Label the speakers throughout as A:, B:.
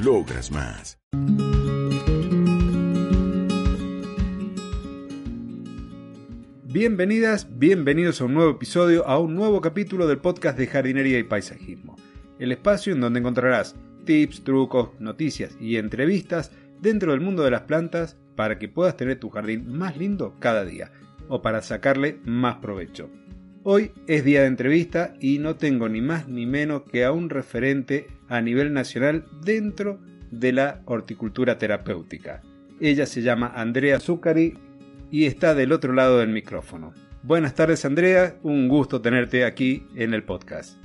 A: Logras más.
B: Bienvenidas, bienvenidos a un nuevo episodio, a un nuevo capítulo del podcast de jardinería y paisajismo. El espacio en donde encontrarás tips, trucos, noticias y entrevistas dentro del mundo de las plantas para que puedas tener tu jardín más lindo cada día o para sacarle más provecho. Hoy es día de entrevista y no tengo ni más ni menos que a un referente a nivel nacional dentro de la horticultura terapéutica. Ella se llama Andrea Zuccari y está del otro lado del micrófono. Buenas tardes Andrea, un gusto tenerte aquí en el podcast.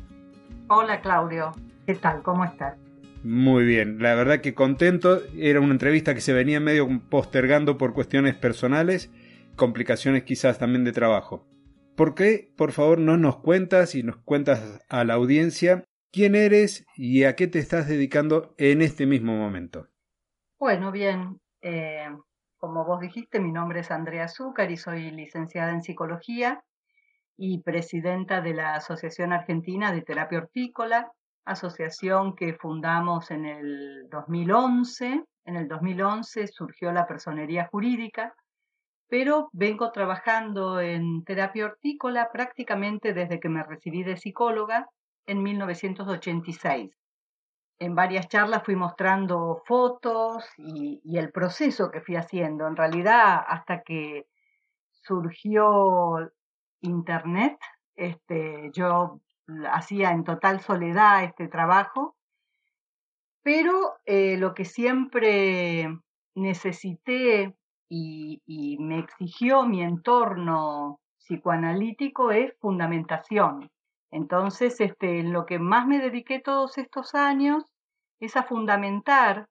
C: Hola Claudio, ¿qué tal? ¿Cómo estás?
B: Muy bien, la verdad que contento, era una entrevista que se venía medio postergando por cuestiones personales, complicaciones quizás también de trabajo. ¿Por qué, por favor, no nos cuentas y nos cuentas a la audiencia quién eres y a qué te estás dedicando en este mismo momento?
C: Bueno, bien, eh, como vos dijiste, mi nombre es Andrea Azúcar y soy licenciada en psicología y presidenta de la Asociación Argentina de Terapia Hortícola, asociación que fundamos en el 2011. En el 2011 surgió la personería jurídica, pero vengo trabajando en terapia hortícola prácticamente desde que me recibí de psicóloga en 1986 en varias charlas fui mostrando fotos y, el proceso que fui haciendo. En realidad, hasta que surgió Internet, este, yo hacía en total soledad este trabajo, pero eh, lo que siempre necesité y, me exigió mi entorno psicoanalítico es fundamentación. Entonces, este, en lo que más me dediqué todos estos años es a fundamentar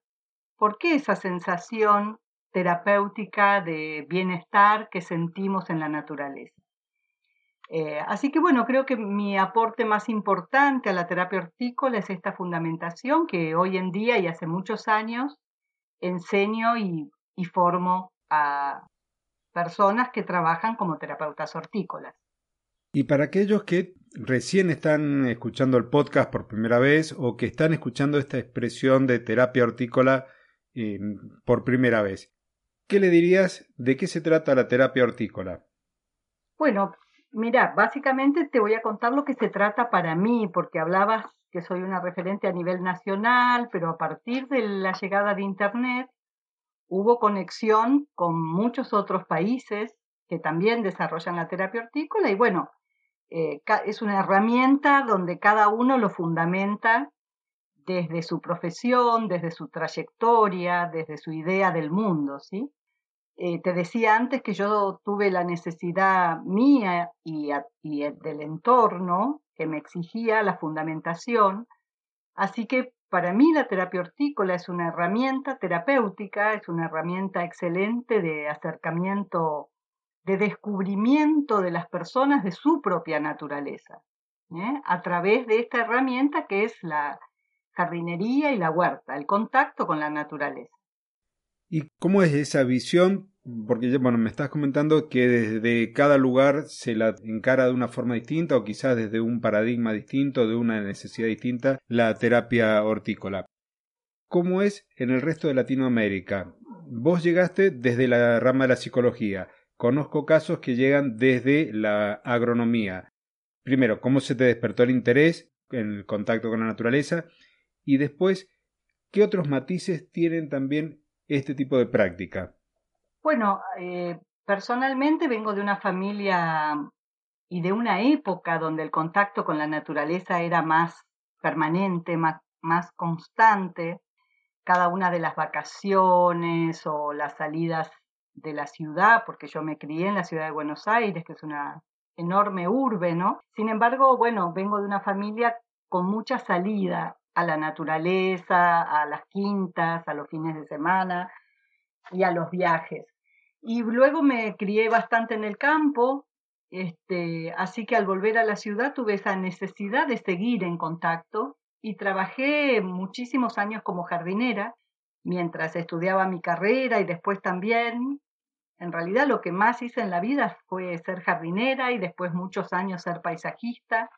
C: por qué esa sensación terapéutica de bienestar que sentimos en la naturaleza. Eh, así que bueno, creo que mi aporte más importante a la terapia hortícola es esta fundamentación que hoy en día y hace muchos años enseño y formo a personas que trabajan como terapeutas hortícolas.
B: Y para aquellos que recién están escuchando el podcast por primera vez o que están escuchando esta expresión de terapia hortícola eh, por primera vez, ¿qué le dirías de qué se trata la terapia hortícola?
C: Bueno, mira, básicamente te voy a contar lo que se trata para mí, porque hablabas que soy una referente a nivel nacional, pero a partir de la llegada de Internet hubo conexión con muchos otros países que también desarrollan la terapia hortícola y bueno, eh, es una herramienta donde cada uno lo fundamenta desde su profesión, desde su trayectoria, desde su idea del mundo, ¿sí? Eh, te decía antes que yo tuve la necesidad mía y, y del entorno que me exigía la fundamentación, así que para mí la terapia hortícola es una herramienta terapéutica, es una herramienta excelente de acercamiento de descubrimiento de las personas de su propia naturaleza, ¿eh? a través de esta herramienta que es la jardinería y la huerta, el contacto con la naturaleza.
B: ¿Y cómo es esa visión? Porque bueno, me estás comentando que desde cada lugar se la encara de una forma distinta o quizás desde un paradigma distinto, de una necesidad distinta, la terapia hortícola. ¿Cómo es en el resto de Latinoamérica? Vos llegaste desde la rama de la psicología. Conozco casos que llegan desde la agronomía. Primero, cómo se te despertó el interés en el contacto con la naturaleza y después, ¿qué otros matices tienen también este tipo de práctica?
C: Bueno, eh, personalmente vengo de una familia y de una época donde el contacto con la naturaleza era más permanente, más, más constante. Cada una de las vacaciones o las salidas de la ciudad, porque yo me crié en la ciudad de Buenos Aires, que es una enorme urbe, ¿no? Sin embargo, bueno, vengo de una familia con mucha salida a la naturaleza, a las quintas, a los fines de semana y a los viajes. Y luego me crié bastante en el campo, este, así que al volver a la ciudad tuve esa necesidad de seguir en contacto y trabajé muchísimos años como jardinera mientras estudiaba mi carrera y después también. En realidad lo que más hice en la vida fue ser jardinera y después muchos años ser paisajista.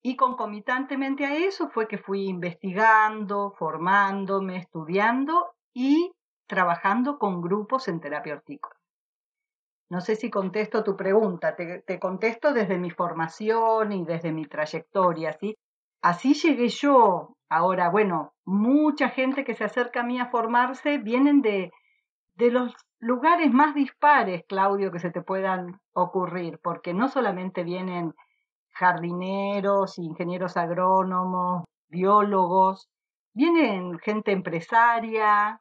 C: Y concomitantemente a eso fue que fui investigando, formándome, estudiando y trabajando con grupos en terapia hortícola. No sé si contesto tu pregunta, te, te, contesto desde mi formación y desde mi trayectoria, ¿sí? Así llegué yo. Ahora, bueno, mucha gente que se acerca a mí a formarse vienen de, de los lugares más dispares, Claudio, que se te puedan ocurrir, porque no solamente vienen jardineros, ingenieros agrónomos, biólogos, vienen gente empresaria,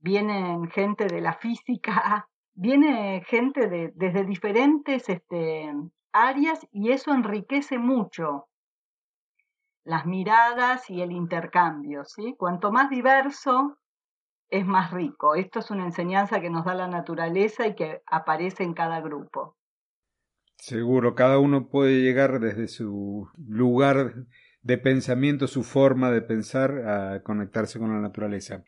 C: vienen gente de la física, viene gente de, desde diferentes este, áreas y eso enriquece mucho las miradas y el intercambio, ¿sí? Cuanto más diverso, es más rico. Esto es una enseñanza que nos da la naturaleza y que aparece en cada grupo.
B: Seguro, cada uno puede llegar desde su lugar de pensamiento, su forma de pensar, a conectarse con la naturaleza.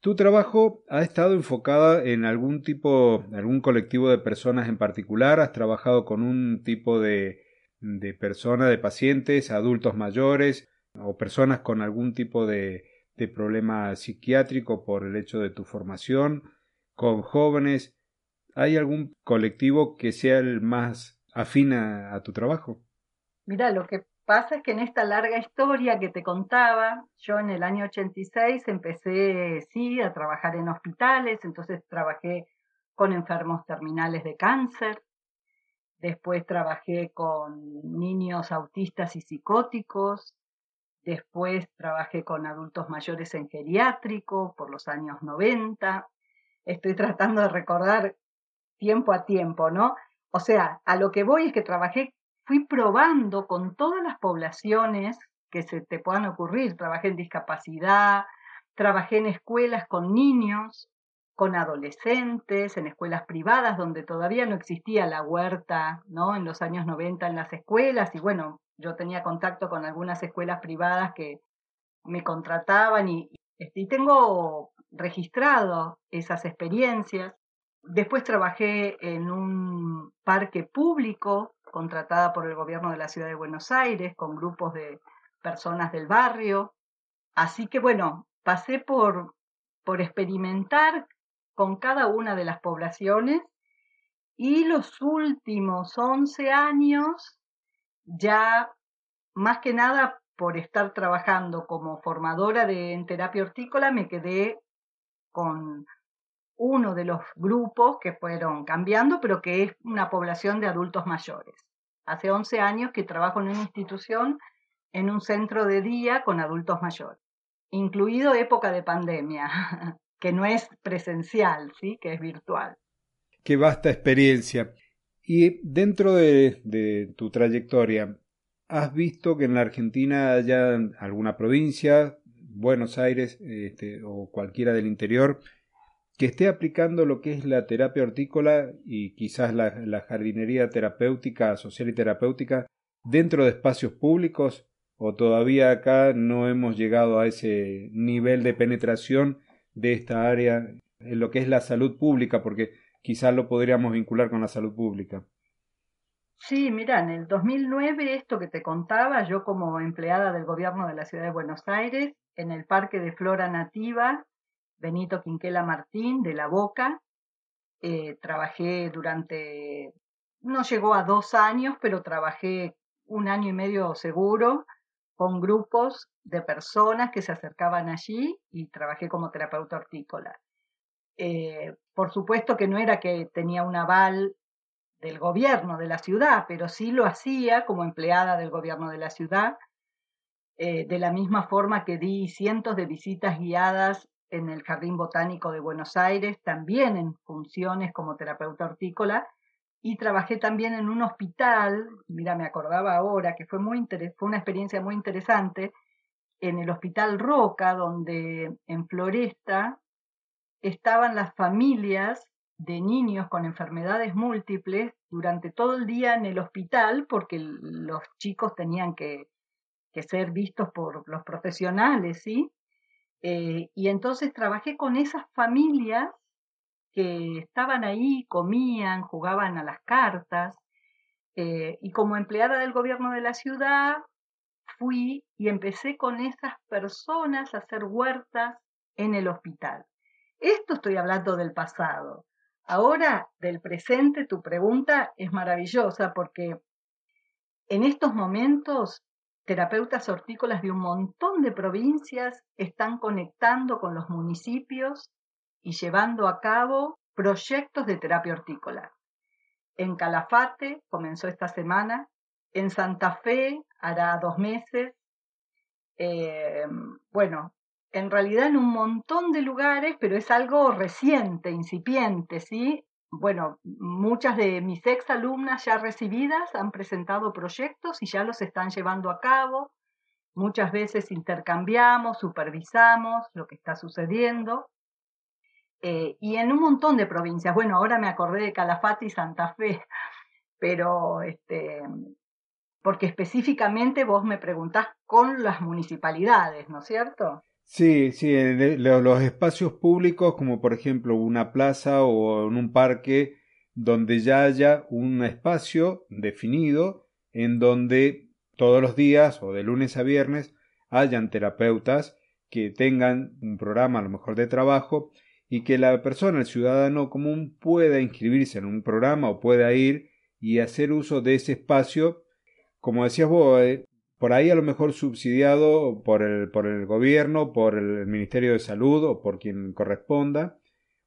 B: Tu trabajo ha estado enfocada en algún tipo, algún colectivo de personas en particular, has trabajado con un tipo de de personas, de pacientes, adultos mayores o personas con algún tipo de, de problema psiquiátrico por el hecho de tu formación, con jóvenes. ¿Hay algún colectivo que sea el más afín a, tu trabajo?
C: Mira, lo que pasa es que en esta larga historia que te contaba, yo en el año 86 empecé, sí, a trabajar en hospitales, entonces trabajé con enfermos terminales de cáncer, Después trabajé con niños autistas y psicóticos. Después trabajé con adultos mayores en geriátrico por los años 90. Estoy tratando de recordar tiempo a tiempo, ¿no? O sea, a lo que voy es que trabajé, fui probando con todas las poblaciones que se te puedan ocurrir. Trabajé en discapacidad, trabajé en escuelas con niños, con adolescentes, en escuelas privadas donde todavía no existía la huerta, ¿no? En los años 90 en las escuelas y bueno, yo tenía contacto con algunas escuelas privadas que me contrataban y, y tengo registrado esas experiencias. Después trabajé en un parque público contratada por el gobierno de la ciudad de Buenos Aires con grupos de personas del barrio. Así que bueno, pasé por, por experimentar con cada una de las poblaciones y los últimos 11 años ya más que nada por estar trabajando como formadora de, en terapia hortícola me quedé con uno de los grupos que fueron cambiando, pero que es una población de adultos mayores. Hace 11 años que trabajo en una institución, en un centro de día con adultos mayores, incluido época de pandemia. que no es presencial, ¿sí? que es virtual.
B: Qué vasta experiencia. Y dentro de, tu trayectoria, ¿has visto que en la Argentina haya alguna provincia, Buenos Aires este, o cualquiera del interior, que esté aplicando lo que es la terapia hortícola y quizás la, la jardinería terapéutica, social y terapéutica, dentro de espacios públicos? ¿O todavía acá no hemos llegado a ese nivel de penetración de esta área en lo que es la salud pública, porque quizás lo podríamos vincular con la salud pública.
C: Sí, mira, en el 2009 esto que te contaba, yo como empleada del gobierno de la ciudad de Buenos Aires, en el Parque de Flora Nativa, Benito Quinquela Martín, de La Boca, eh, trabajé durante, no llegó a dos años, pero trabajé un año y medio seguro con grupos de personas que se acercaban allí y trabajé como terapeuta hortícola. Eh, por supuesto que no era que tenía un aval del gobierno de la ciudad, pero sí lo hacía como empleada del gobierno de la ciudad, eh, de la misma forma que di cientos de visitas guiadas en el Jardín Botánico de Buenos Aires, también en funciones como terapeuta hortícola, y trabajé también en un hospital, mira, me acordaba ahora que fue, muy fue una experiencia muy interesante, en el Hospital Roca, donde en Floresta estaban las familias de niños con enfermedades múltiples durante todo el día en el hospital, porque los chicos tenían que, ser vistos por los profesionales, ¿sí? Eh, y entonces trabajé con esas familias que estaban ahí, comían, jugaban a las cartas, eh, y como empleada del gobierno de la ciudad, fui y empecé con esas personas a hacer huertas en el hospital. Esto estoy hablando del pasado. Ahora, del presente, tu pregunta es maravillosa porque en estos momentos terapeutas hortícolas de un montón de provincias están conectando con los municipios y llevando a cabo proyectos de terapia hortícola. En Calafate comenzó esta semana, en Santa Fe hará dos meses, eh, bueno, en realidad en un montón de lugares, pero es algo reciente, incipiente, ¿sí? Bueno, muchas de mis ex alumnas ya recibidas han presentado proyectos y ya los están llevando a cabo. Muchas veces intercambiamos, supervisamos lo que está sucediendo. Eh, y en un montón de provincias. Bueno, ahora me acordé de Calafate y Santa Fe, pero este, porque específicamente vos me preguntás con las municipalidades, ¿no es cierto?
B: Sí, sí, los espacios públicos, como por ejemplo una plaza o en un parque, donde ya haya un espacio definido en donde todos los días o de lunes a viernes hayan terapeutas que tengan un programa a lo mejor de trabajo y que la persona, el ciudadano común, pueda inscribirse en un programa o pueda ir y hacer uso de ese espacio, como decías vos, eh, por ahí a lo mejor subsidiado por el, por el gobierno, por el Ministerio de Salud o por quien corresponda,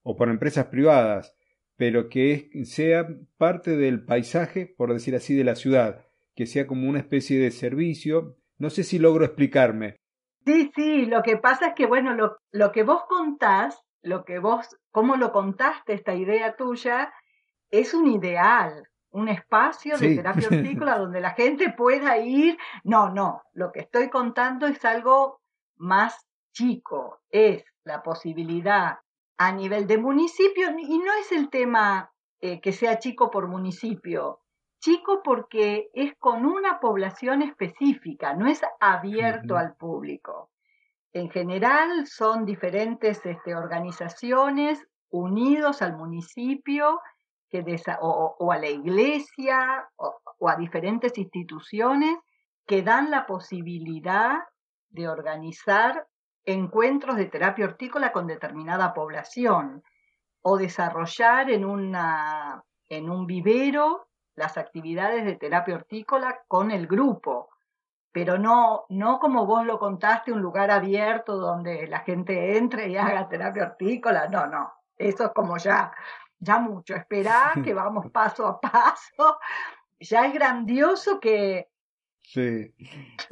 B: o por empresas privadas, pero que sea parte del paisaje, por decir así, de la ciudad, que sea como una especie de servicio. No sé si logro explicarme.
C: Sí, sí, lo que pasa es que, bueno, lo, lo que vos contás, lo que vos, cómo lo contaste, esta idea tuya, es un ideal, un espacio de terapia hortícola donde la gente pueda ir. No, no, lo que estoy contando es algo más chico, es la posibilidad a nivel de municipio, y no es el tema eh, que sea chico por municipio, chico porque es con una población específica, no es abierto al público. En general son diferentes este, organizaciones unidos al municipio o, a la iglesia o, a diferentes instituciones que dan la posibilidad de organizar encuentros de terapia hortícola con determinada población o desarrollar en, una, en un vivero las actividades de terapia hortícola con el grupo, pero no, no como vos lo contaste, un lugar abierto donde la gente entre y haga terapia hortícola, no, no, eso es como ya ya mucho, esperá que vamos paso a paso. Ya es grandioso que...
B: Sí,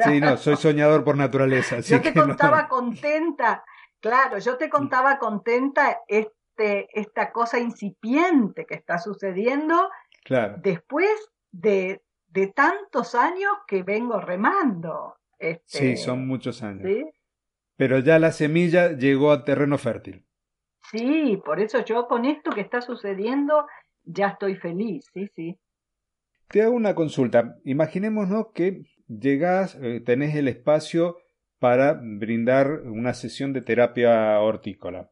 B: sí, no, soy soñador por naturaleza.
C: yo te contaba contenta, claro, yo te contaba contenta este, esta cosa incipiente que está sucediendo claro. después de, de tantos años que vengo remando.
B: Este, sí, son muchos años. Pero ya la semilla llegó a terreno fértil.
C: Sí, por eso yo con esto que está sucediendo ya estoy feliz, sí, sí.
B: Te hago una consulta. Imaginémonos que llegás, eh, tenés el espacio para brindar una sesión de terapia hortícola.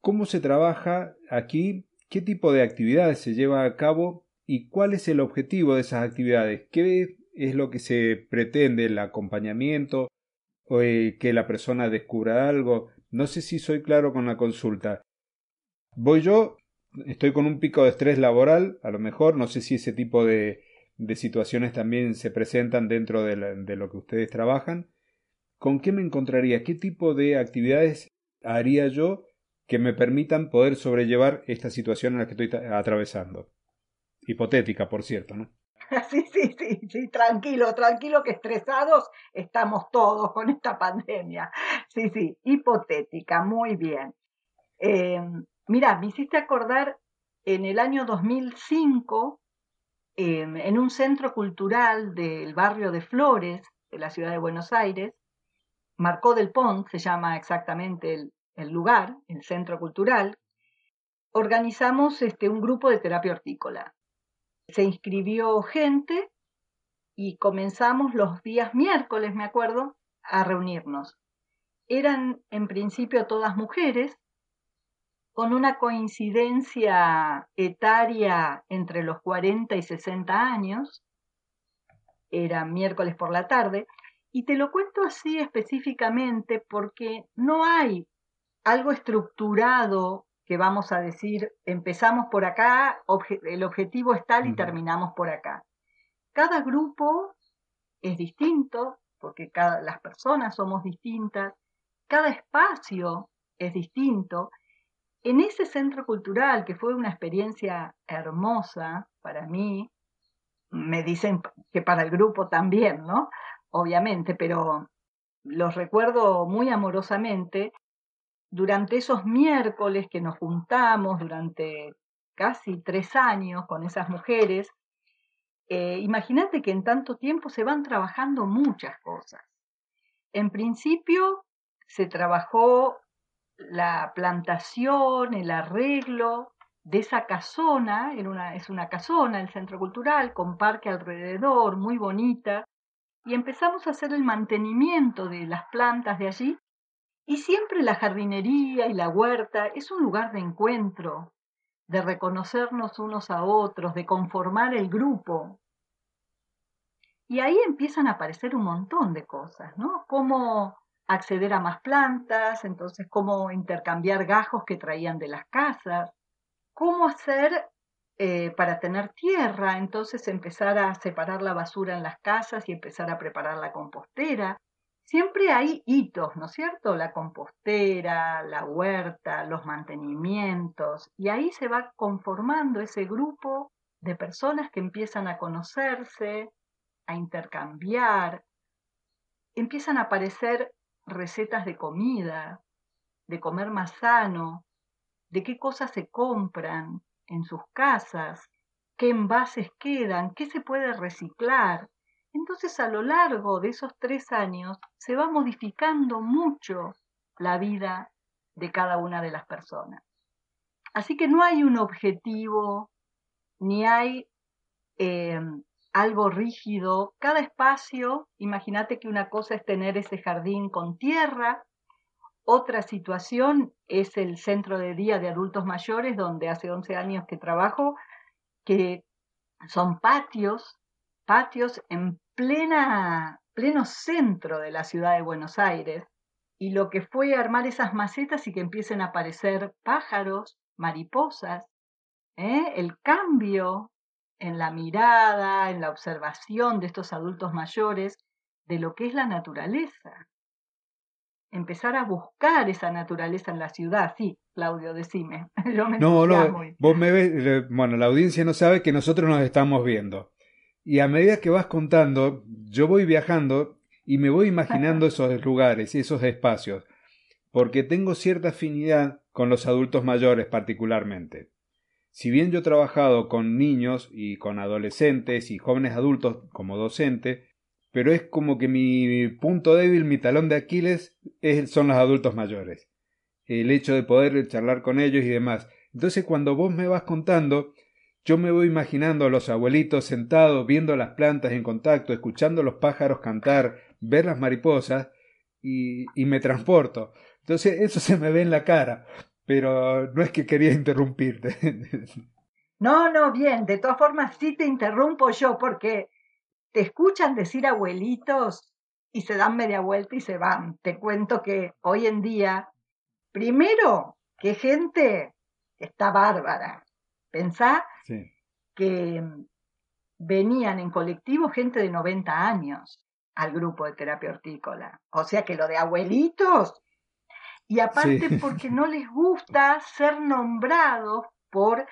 B: ¿Cómo se trabaja aquí? ¿Qué tipo de actividades se lleva a cabo? ¿Y cuál es el objetivo de esas actividades? ¿Qué es lo que se pretende? ¿El acompañamiento? ¿O eh, que la persona descubra algo? No sé si soy claro con la consulta. Voy yo, estoy con un pico de estrés laboral, a lo mejor, no sé si ese tipo de, de situaciones también se presentan dentro de, lo que ustedes trabajan. ¿Con qué me encontraría? ¿Qué tipo de actividades haría yo que me permitan poder sobrellevar esta situación en la que estoy atravesando? Hipotética, por cierto, ¿no?
C: Sí, sí, sí, sí, tranquilo, tranquilo que estresados estamos todos con esta pandemia. Sí, sí, hipotética, muy bien. Eh, mira, me hiciste acordar en el año 2005, em, en un centro cultural del barrio de Flores, de la ciudad de Buenos Aires, Marcó del Pont, se llama exactamente el, el lugar, el centro cultural, organizamos este, un grupo de terapia hortícola. Se inscribió gente y comenzamos los días miércoles, me acuerdo, a reunirnos. Eran en principio todas mujeres, con una coincidencia etaria entre los 40 y 60 años, era miércoles por la tarde, y te lo cuento así específicamente porque no hay algo estructurado que vamos a decir, empezamos por acá, el objetivo es tal y terminamos por acá. Cada grupo es distinto, porque cada, las personas somos distintas, cada espacio es distinto. En ese centro cultural, que fue una experiencia hermosa para mí, me dicen que para el grupo también, ¿no? Obviamente, pero los recuerdo muy amorosamente durante esos miércoles que nos juntamos durante casi tres años con esas mujeres, eh, imagínate que en tanto tiempo se van trabajando muchas cosas. En principio se trabajó la plantación, el arreglo de esa casona, es una casona, el centro cultural, con parque alrededor, muy bonita, y empezamos a hacer el mantenimiento de las plantas de allí y siempre la jardinería y la huerta es un lugar de encuentro, de reconocernos unos a otros, de conformar el grupo. Y ahí empiezan a aparecer un montón de cosas, ¿no? Cómo acceder a más plantas, entonces cómo intercambiar gajos que traían de las casas, cómo hacer eh, para tener tierra, entonces empezar a separar la basura en las casas y empezar a preparar la compostera, siempre hay hitos, ¿no es cierto? La compostera, la huerta, los mantenimientos, y ahí se va conformando ese grupo de personas que empiezan a conocerse, a intercambiar, empiezan a aparecer recetas de comida, de comer más sano, de qué cosas se compran en sus casas, qué envases quedan, qué se puede reciclar, entonces a lo largo de esos tres años se va modificando mucho la vida de cada una de las personas. Así que no hay un objetivo, ni hay eh, algo rígido. Cada espacio, imagínate que una cosa es tener ese jardín con tierra, otra situación es el centro de día de adultos mayores, donde hace 11 años que trabajo, que son patios, patios en plena, pleno centro de la ciudad de Buenos Aires, y lo que fue armar esas macetas y que empiecen a aparecer pájaros, mariposas, ¿eh? el cambio en la mirada, en la observación de estos adultos mayores de lo que es la naturaleza. Empezar a buscar esa naturaleza en la ciudad, sí, Claudio, decime.
B: no, no, vos me ves, eh, bueno, la audiencia no sabe que nosotros nos estamos viendo. Y a medida que vas contando, yo voy viajando y me voy imaginando esos lugares y esos espacios, porque tengo cierta afinidad con los adultos mayores particularmente. Si bien yo he trabajado con niños y con adolescentes y jóvenes adultos como docente, pero es como que mi punto débil, mi talón de Aquiles, son los adultos mayores. El hecho de poder charlar con ellos y demás. Entonces cuando vos me vas contando, yo me voy imaginando a los abuelitos sentados viendo las plantas en contacto, escuchando los pájaros cantar, ver las mariposas y, y me transporto. Entonces eso se me ve en la cara, pero no es que quería interrumpirte.
C: No, no, bien, de todas formas sí te interrumpo yo porque te escuchan decir abuelitos y se dan media vuelta y se van. Te cuento que hoy en día, primero, que gente está bárbara. Pensá que venían en colectivo gente de 90 años al grupo de terapia hortícola. O sea que lo de abuelitos. Y aparte porque no les gusta ser nombrados por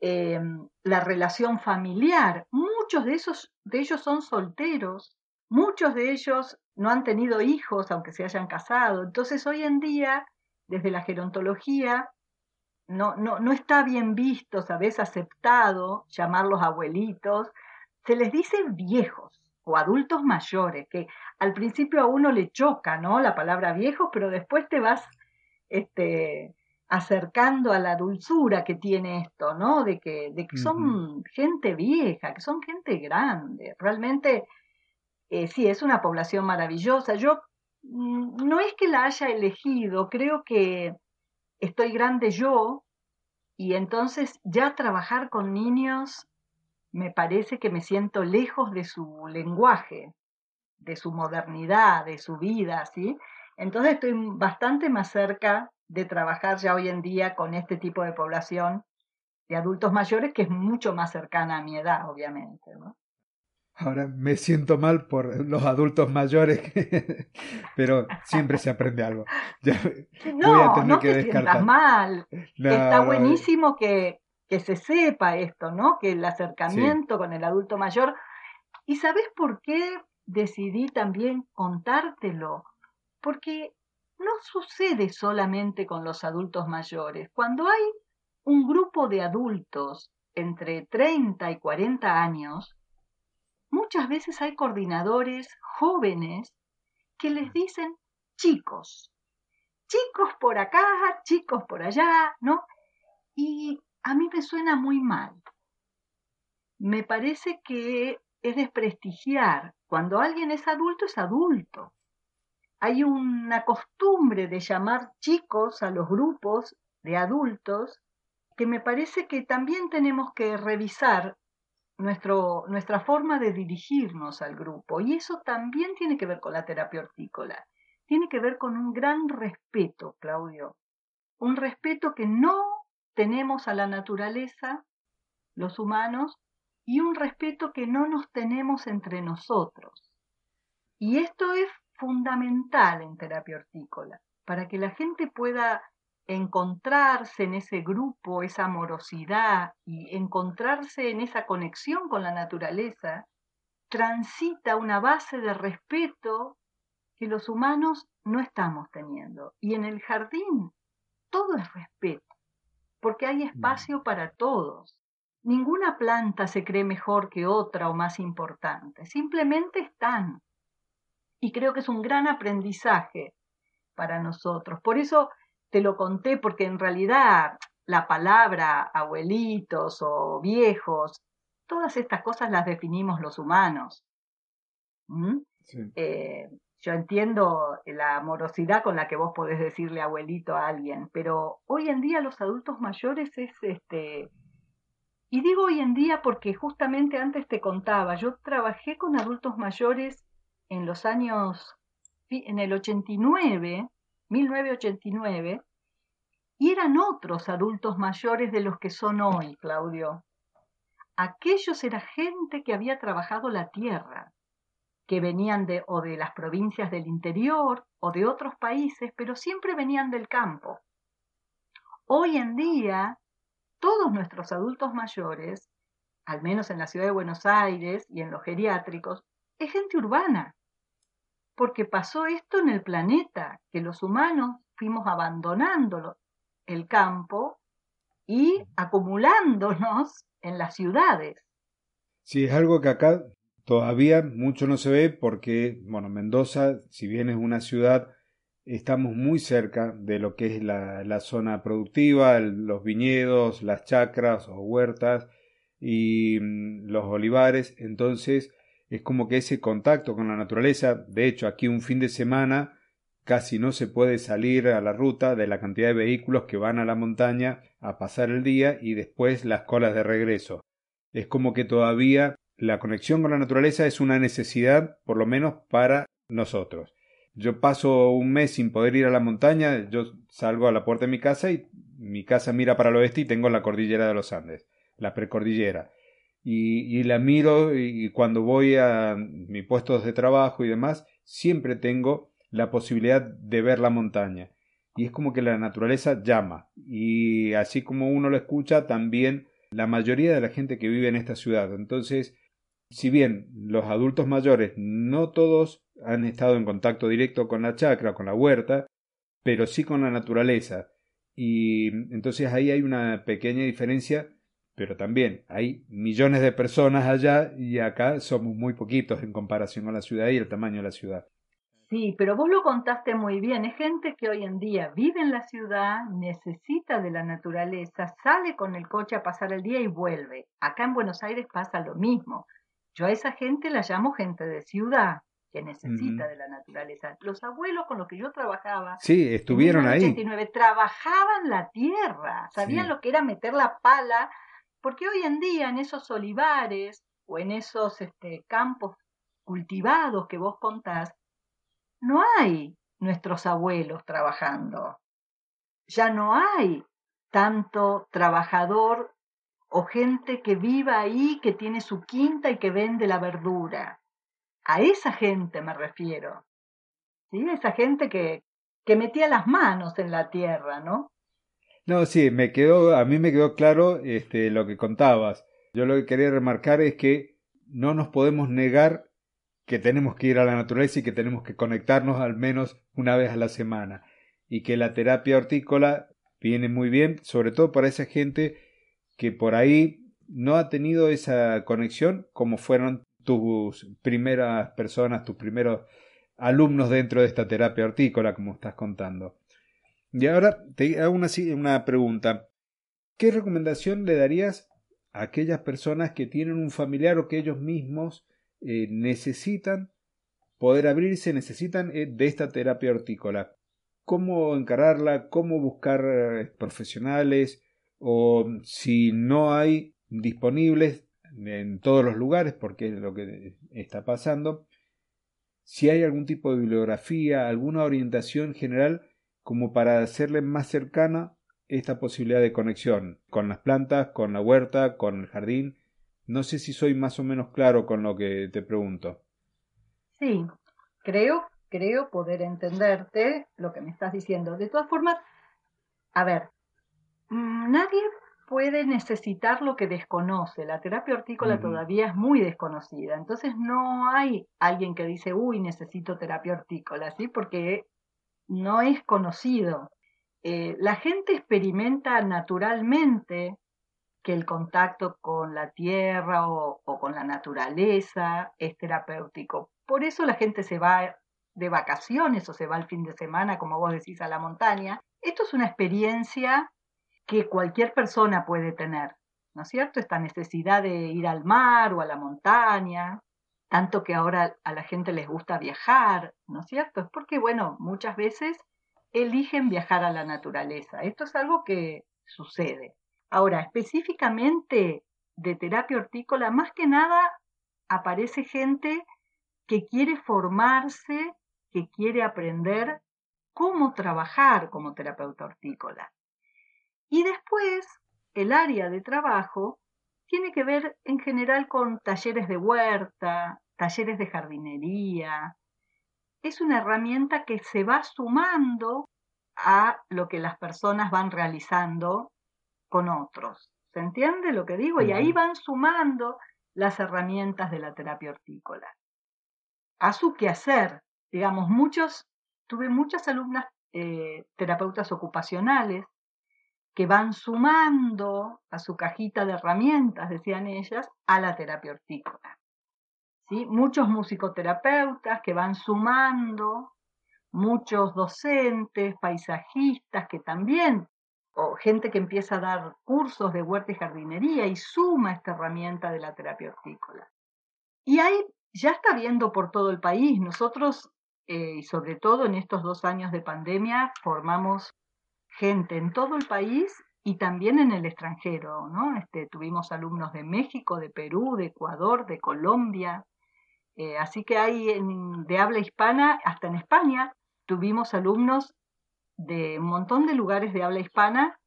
C: eh, la relación familiar. Muchos de, esos, de ellos son solteros, muchos de ellos no han tenido hijos, aunque se hayan casado. Entonces hoy en día, desde la gerontología, no, no, no está bien visto, ¿sabes? Aceptado llamarlos abuelitos. Se les dice viejos. O adultos mayores, que al principio a uno le choca, ¿no? La palabra viejos, pero después te vas este, acercando a la dulzura que tiene esto, ¿no? De que, de que son gente vieja, que son gente grande. Realmente, eh, sí, es una población maravillosa. Yo mm, no es que la haya elegido, creo que estoy grande yo y entonces ya trabajar con niños me parece que me siento lejos de su lenguaje, de su modernidad, de su vida, ¿sí? Entonces estoy bastante más cerca de trabajar ya hoy en día con este tipo de población de adultos mayores que es mucho más cercana a mi edad, obviamente, ¿no?
B: Ahora me siento mal por los adultos mayores, pero siempre se aprende algo.
C: no, no te sientas mal. Está buenísimo que, que se sepa esto, ¿no? Que el acercamiento con el adulto mayor. ¿Y sabes por qué decidí también contártelo? Porque no sucede solamente con los adultos mayores. Cuando hay un grupo de adultos entre 30 y 40 años, muchas veces hay coordinadores jóvenes que les dicen chicos, chicos por acá, chicos por allá, ¿no? Y a mí me suena muy mal. Me parece que es desprestigiar. Cuando alguien es adulto, es adulto. Hay una costumbre de llamar chicos a los grupos de adultos que me parece que también tenemos que revisar nuestro, nuestra forma de dirigirnos al grupo. Y eso también tiene que ver con la terapia hortícola. Tiene que ver con un gran respeto, Claudio. Un respeto que no tenemos a la naturaleza, los humanos, y un respeto que no nos tenemos entre nosotros. Y esto es fundamental en terapia hortícola, para que la gente pueda encontrarse en ese grupo, esa amorosidad y encontrarse en esa conexión con la naturaleza, transita una base de respeto que los humanos no estamos teniendo. Y en el jardín todo es respeto porque hay espacio para todos. Ninguna planta se cree mejor que otra o más importante, simplemente están. Y creo que es un gran aprendizaje para nosotros. Por eso te lo conté, porque en realidad la palabra abuelitos o viejos, todas estas cosas las definimos los humanos. ¿Mm? Eh, yo entiendo la amorosidad con la que vos podés decirle abuelito a alguien, pero hoy en día los adultos mayores es este... Y digo hoy en día porque justamente antes te contaba, yo trabajé con adultos mayores en los años, en el 89, 1989, y eran otros adultos mayores de los que son hoy, Claudio. Aquellos era gente que había trabajado la tierra, que venían de o de las provincias del interior o de otros países, pero siempre venían del campo. Hoy en día, todos nuestros adultos mayores, al menos en la ciudad de Buenos Aires y en los geriátricos, es gente urbana, porque pasó esto en el planeta, que los humanos fuimos abandonando el campo y acumulándonos en las ciudades.
B: Sí, es algo que acá Todavía mucho no se ve porque, bueno, Mendoza, si bien es una ciudad, estamos muy cerca de lo que es la, zona productiva, los viñedos, las chacras o huertas y mm, los olivares. Entonces es como que ese contacto con la naturaleza, de hecho aquí un fin de semana casi no se puede salir a la ruta de la cantidad de vehículos que van a la montaña a pasar el día y después las colas de regreso. Es como que todavía la conexión con la naturaleza es una necesidad, por lo menos para nosotros. Yo paso un mes sin poder ir a la montaña, yo salgo a la puerta de mi casa y mi casa mira para el oeste y tengo la cordillera de los Andes, la precordillera. Y, la miro y cuando voy a mis puestos de trabajo y demás, siempre tengo la posibilidad de ver la montaña. Y es como que la naturaleza llama. Y así como uno lo escucha, también la mayoría de la gente que vive en esta ciudad. Entonces, si bien los adultos mayores no todos han estado en contacto directo con la chacra, con la huerta, pero sí con la naturaleza. Y entonces ahí hay una pequeña diferencia pero también hay millones de personas allá y acá somos muy poquitos en comparación con la ciudad y el tamaño de la ciudad.
C: Sí, pero vos lo contaste muy bien. Es gente que hoy en día vive en la ciudad, necesita de la naturaleza, sale con el coche a pasar el día y vuelve. Acá en Buenos Aires pasa lo mismo. Yo a esa gente la llamo gente de ciudad, que necesita de la naturaleza. Los abuelos con los que yo trabajaba.
B: Sí, estuvieron ahí.
C: trabajaban la tierra, sabían lo que era meter la pala, porque hoy en día en esos olivares o en esos este, campos cultivados que vos contás, no hay nuestros abuelos trabajando. Ya no hay tanto trabajador o gente que viva ahí, que tiene su quinta y que vende la verdura. A esa gente me refiero. ¿Sí? Esa gente que, que metía las manos en la tierra, ¿no?
B: No, sí, me quedó, a mí me quedó claro este, lo que contabas. Yo lo que quería remarcar es que no nos podemos negar que tenemos que ir a la naturaleza y que tenemos que conectarnos al menos una vez a la semana. Y que la terapia hortícola viene muy bien, sobre todo para esa gente que por ahí no ha tenido esa conexión como fueron tus primeras personas, tus primeros alumnos dentro de esta terapia hortícola, como estás contando. Y ahora te hago una, una pregunta. ¿Qué recomendación le darías a aquellas personas que tienen un familiar o que ellos mismos eh, necesitan poder abrirse, necesitan eh, de esta terapia hortícola? ¿Cómo encararla? ¿Cómo buscar eh, profesionales? O si no hay disponibles en todos los lugares, porque es lo que está pasando, si hay algún tipo de bibliografía, alguna orientación general como para hacerle más cercana esta posibilidad de conexión con las plantas, con la huerta, con el jardín. No sé si soy más o menos claro con lo que te pregunto.
C: Sí, creo, creo poder entenderte lo que me estás diciendo. De todas formas, a ver, nadie puede necesitar lo que desconoce. La terapia hortícola todavía es muy desconocida. Entonces no hay alguien que dice, uy, necesito terapia hortícola, ¿sí? Porque no es conocido. Eh, la gente experimenta naturalmente que el contacto con la tierra o, con la naturaleza es terapéutico. Por eso la gente se va de vacaciones o se va el fin de semana, como vos decís, a la montaña. Esto es una experiencia que cualquier persona puede tener, ¿no es cierto? Esta necesidad de ir al mar o a la montaña, tanto que ahora a la gente les gusta viajar, ¿no es cierto? Es porque, bueno, muchas veces eligen viajar a la naturaleza. Esto es algo que sucede. Ahora, específicamente de terapia hortícola, más que nada aparece gente que quiere formarse, que quiere aprender cómo trabajar como terapeuta hortícola. Y después, el área de trabajo tiene que ver en general con talleres de huerta, talleres de jardinería. Es una herramienta que se va sumando a lo que las personas van realizando con otros. ¿Se entiende lo que digo? Y ahí van sumando las herramientas de la terapia hortícola. A su quehacer, digamos, muchos, tuve muchas alumnas eh, terapeutas ocupacionales que van sumando a su cajita de herramientas, decían ellas, a la terapia hortícola. Muchos musicoterapeutas que van sumando, muchos docentes, paisajistas que también, o gente que empieza a dar cursos de huerta y jardinería y suma esta herramienta de la terapia hortícola. Y ahí ya está viendo por todo el país. Nosotros, eh, y sobre todo en estos dos años de pandemia, formamos gente en todo el país y también en el extranjero, ¿no? Este, tuvimos alumnos de México, de Perú, de Ecuador, de Colombia, eh, así que hay de habla hispana, hasta en España, tuvimos alumnos de un montón de lugares de habla hispana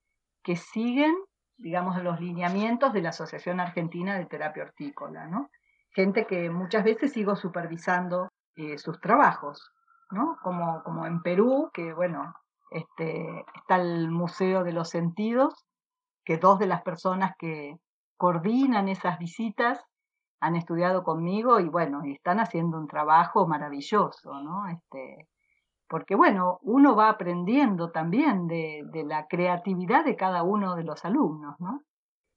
C: que siguen, digamos, los lineamientos de la Asociación Argentina de Terapia Hortícola, ¿no? Gente que muchas veces sigo supervisando eh, sus trabajos, ¿no? Como, como en Perú, que bueno, este, está el Museo de los Sentidos, que dos de las personas que coordinan esas visitas han estudiado conmigo y bueno, están haciendo un trabajo maravilloso, ¿no? Este, porque bueno, uno va aprendiendo también de, de, la creatividad de cada uno de los alumnos, ¿no?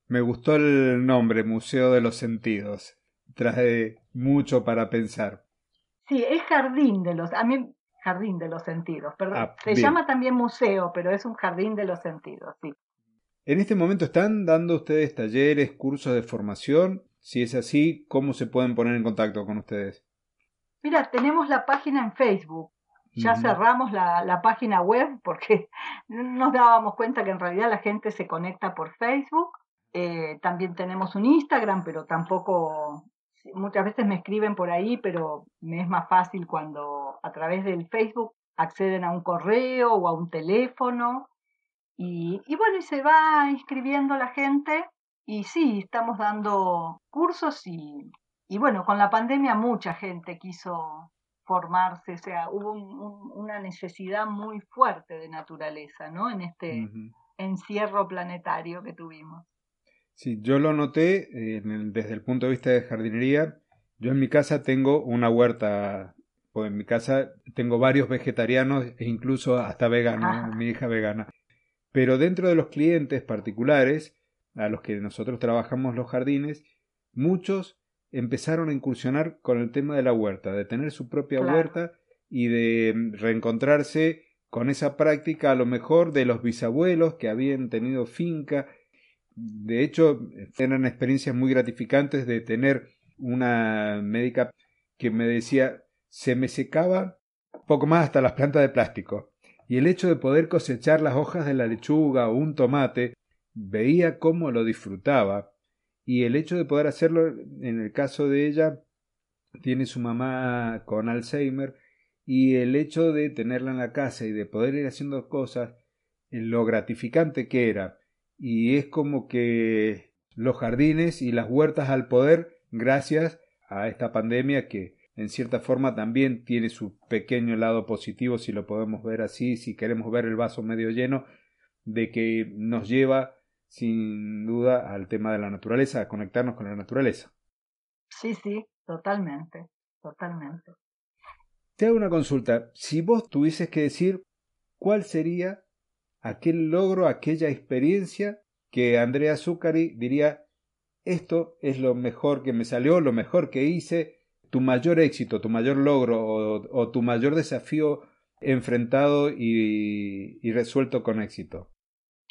B: Me gustó el nombre, Museo de los Sentidos. Trae mucho para pensar.
C: Sí, es jardín de los, a mí jardín de los sentidos, perdón.
B: Ah,
C: Se
B: bien.
C: llama también museo, pero es un jardín de los sentidos, sí.
B: En este momento están dando ustedes talleres, cursos de formación. Si es así, ¿cómo se pueden poner en contacto con ustedes?
C: Mira, tenemos la página en Facebook. Ya cerramos la, la página web porque nos dábamos cuenta que en realidad la gente se conecta por Facebook. Eh, también tenemos un Instagram, pero tampoco, muchas veces me escriben por ahí, pero me es más fácil cuando a través del Facebook acceden a un correo o a un teléfono. Y, y bueno, y se va inscribiendo la gente. Y sí, estamos dando cursos y, y bueno, con la pandemia mucha gente quiso formarse, o sea, hubo un- un- una necesidad muy fuerte de naturaleza, ¿no? En este encierro planetario que tuvimos.
B: Sí, yo lo noté eh, desde el punto de vista de jardinería. Yo en mi casa tengo una huerta, pues en mi casa tengo varios vegetarianos e incluso hasta veganos,
C: Ajá.
B: mi hija vegana. Pero dentro de los clientes particulares a los que nosotros trabajamos los jardines, muchos empezaron a incursionar con el tema de la huerta, de tener su propia
C: Claro.
B: huerta y de mm, reencontrarse con esa práctica a lo mejor de los bisabuelos que habían tenido finca. De hecho, eran experiencias muy gratificantes de tener una médica que me decía se me secaba poco más hasta las plantas de plástico. Y el hecho de poder cosechar las hojas de la lechuga o un tomate, veía cómo lo disfrutaba. Y el hecho de poder hacerlo, en el caso de ella, tiene su mamá con Alzheimer, y el hecho de tenerla en la casa y de poder ir haciendo cosas, eh, lo gratificante que era. Y es como que los jardines y las huertas al poder, gracias a esta pandemia que en cierta forma también tiene su pequeño lado positivo, si lo podemos ver así, si queremos ver el vaso medio lleno, de que nos lleva sin duda al tema de la naturaleza, a conectarnos con la naturaleza.
C: Sí, sí, totalmente, totalmente.
B: Te hago una consulta. Si vos tuvieses que decir cuál sería aquel logro, aquella experiencia que Andrea Zuccari diría, esto es lo mejor que me salió, lo mejor que hice, tu mayor éxito, tu mayor logro o, o tu mayor desafío enfrentado y, y resuelto con éxito.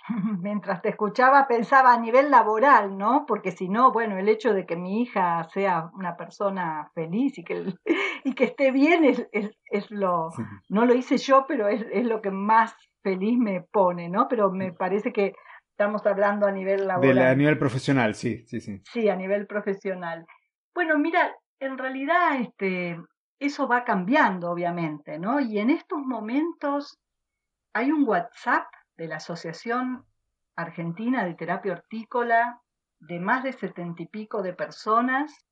C: Mientras te escuchaba pensaba a nivel laboral, ¿no? Porque si no, bueno, el hecho de que mi hija sea una persona feliz y que, y que esté bien es, es, es lo, no lo hice yo, pero es, es lo que más feliz me pone, ¿no? Pero me parece que estamos hablando a nivel laboral.
B: De la, a nivel profesional, sí, sí, sí.
C: Sí, a nivel profesional. Bueno, mira, en realidad este, eso va cambiando, obviamente, ¿no? Y en estos momentos hay un WhatsApp de la Asociación Argentina de Terapia Hortícola de más de setenta y pico de personas.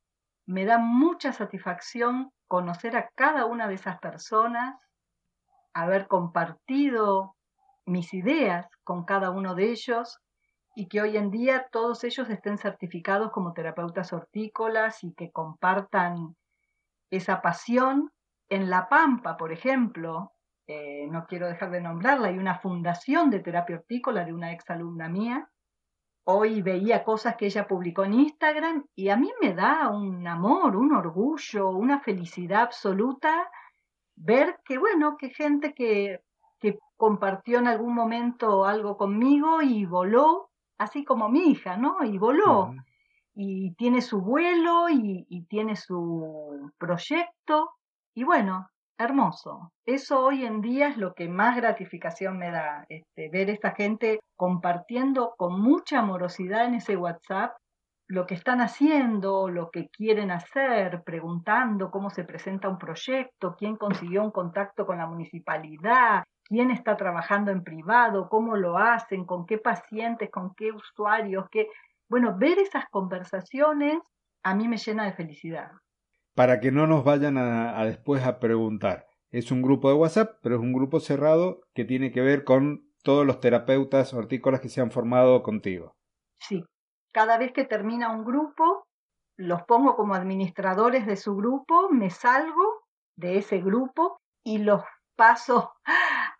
C: Me da mucha satisfacción conocer a cada una de esas personas, haber compartido mis ideas con cada uno de ellos y que hoy en día todos ellos estén certificados como terapeutas hortícolas y que compartan esa pasión. En La Pampa, por ejemplo, eh, no quiero dejar de nombrarla, hay una fundación de terapia hortícola de una exalumna mía. Hoy veía cosas que ella publicó en Instagram y a mí me da un amor, un orgullo, una felicidad absoluta ver que, bueno, que gente que, que compartió en algún momento algo conmigo y voló, así como mi hija, ¿no? Y voló. Uh -huh. Y tiene su vuelo y, y tiene su proyecto. Y bueno, hermoso. Eso hoy en día es lo que más gratificación me da, este, ver esta gente compartiendo con mucha amorosidad en ese WhatsApp lo que están haciendo, lo que quieren hacer, preguntando cómo se presenta un proyecto, quién consiguió un contacto con la municipalidad, quién está trabajando en privado, cómo lo hacen, con qué pacientes, con qué usuarios, qué... Bueno, ver esas conversaciones a mí me llena de felicidad
B: para que no nos vayan a, a, después a preguntar. Es un grupo de WhatsApp, pero es un grupo cerrado que tiene que ver con todos los terapeutas hortícolas que se han formado contigo.
C: Sí, cada vez que termina un grupo, los pongo como administradores de su grupo, me salgo de ese grupo y los paso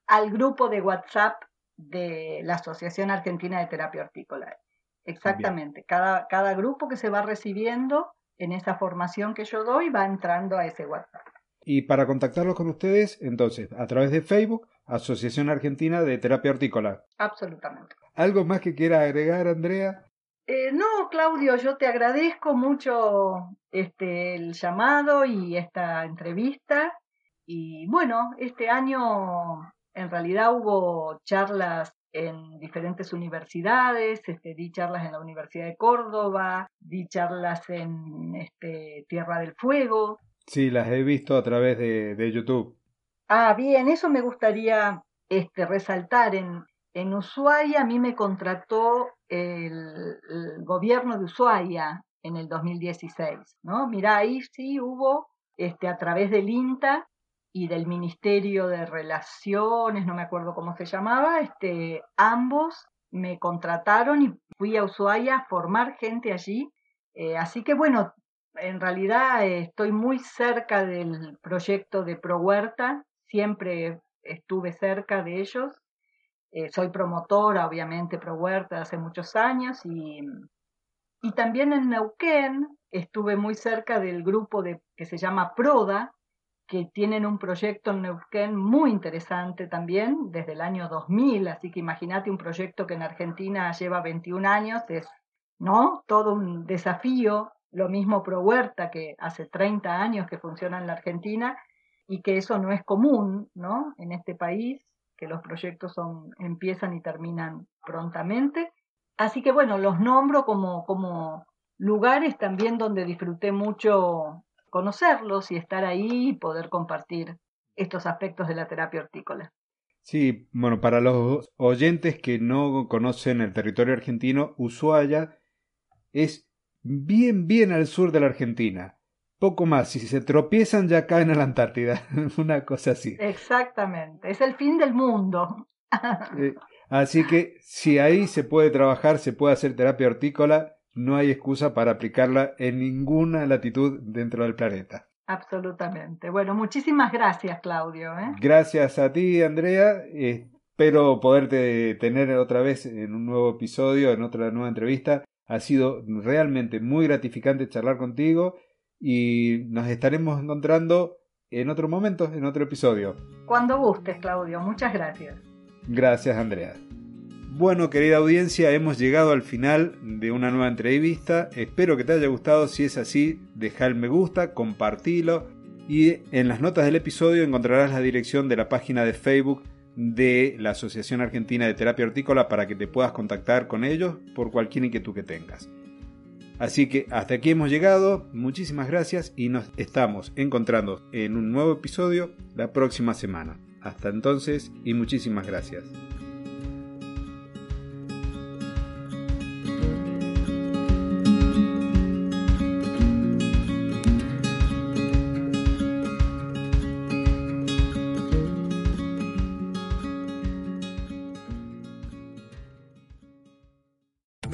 C: al grupo de WhatsApp de la Asociación Argentina de Terapia Hortícola. exactamente. Cada, cada grupo que se va recibiendo en esa formación que yo doy va entrando a ese WhatsApp.
B: Y para contactarlos con ustedes, entonces, a través de Facebook, Asociación Argentina de Terapia Hortícola.
C: Absolutamente.
B: ¿Algo más que quiera agregar, Andrea?
C: Eh, no, Claudio, yo te agradezco mucho este, el llamado y esta entrevista. Y bueno, este año en realidad hubo charlas en diferentes universidades, este, di charlas en la Universidad de Córdoba, di charlas en este, Tierra del Fuego.
B: Sí, las he visto a través de, de YouTube.
C: Ah, bien, eso me gustaría este, resaltar. En, en Ushuaia a mí me contrató el, gobierno de Ushuaia en el 2016, ¿no? Mirá, ahí sí hubo, este, a través del INTA y del Ministerio de Relaciones, no me acuerdo cómo se llamaba, este, ambos me contrataron y fui a Ushuaia a formar gente allí. Eh, así que bueno, en realidad estoy muy cerca del proyecto de Pro Huerta, siempre estuve cerca de ellos eh, soy promotora, obviamente, pro huerta hace muchos años y, y también en Neuquén estuve muy cerca del grupo de, que se llama PRODA, que tienen un proyecto en Neuquén muy interesante también desde el año 2000, así que imagínate un proyecto que en Argentina lleva 21 años, es ¿no? todo un desafío, lo mismo Pro Huerta que hace 30 años que funciona en la Argentina y que eso no es común, ¿no? En este país que los proyectos son, empiezan y terminan prontamente. Así que bueno, los nombro como, como lugares también donde disfruté mucho conocerlos y estar ahí y poder compartir estos aspectos de la terapia hortícola.
B: Sí, bueno, para los oyentes que no conocen el territorio argentino, Ushuaia es bien, bien al sur de la Argentina poco más. Si se tropiezan ya caen a la Antártida. Una cosa así.
C: Exactamente. Es el fin del mundo.
B: Eh, así que si ahí se puede trabajar, se puede hacer terapia hortícola, no hay excusa para aplicarla en ninguna latitud dentro del planeta.
C: Absolutamente. Bueno, muchísimas gracias, Claudio. ¿eh?
B: Gracias a ti, Andrea. espero poderte tener otra vez en un nuevo episodio, en otra nueva entrevista. Ha sido realmente muy gratificante charlar contigo y nos estaremos encontrando en otro momento, en otro episodio.
C: Cuando gustes, Claudio. Muchas gracias.
B: Gracias, Andrea. Bueno, querida audiencia, hemos llegado al final de una nueva entrevista. Espero que te haya gustado. Si es así, deja el me gusta, compartilo. Y en las notas del episodio encontrarás la dirección de la página de Facebook de la Asociación Argentina de Terapia Hortícola para que te puedas contactar con ellos por cualquier inquietud que tengas. Así que hasta aquí hemos llegado, muchísimas gracias y nos estamos encontrando en un nuevo episodio la próxima semana. Hasta entonces y muchísimas gracias.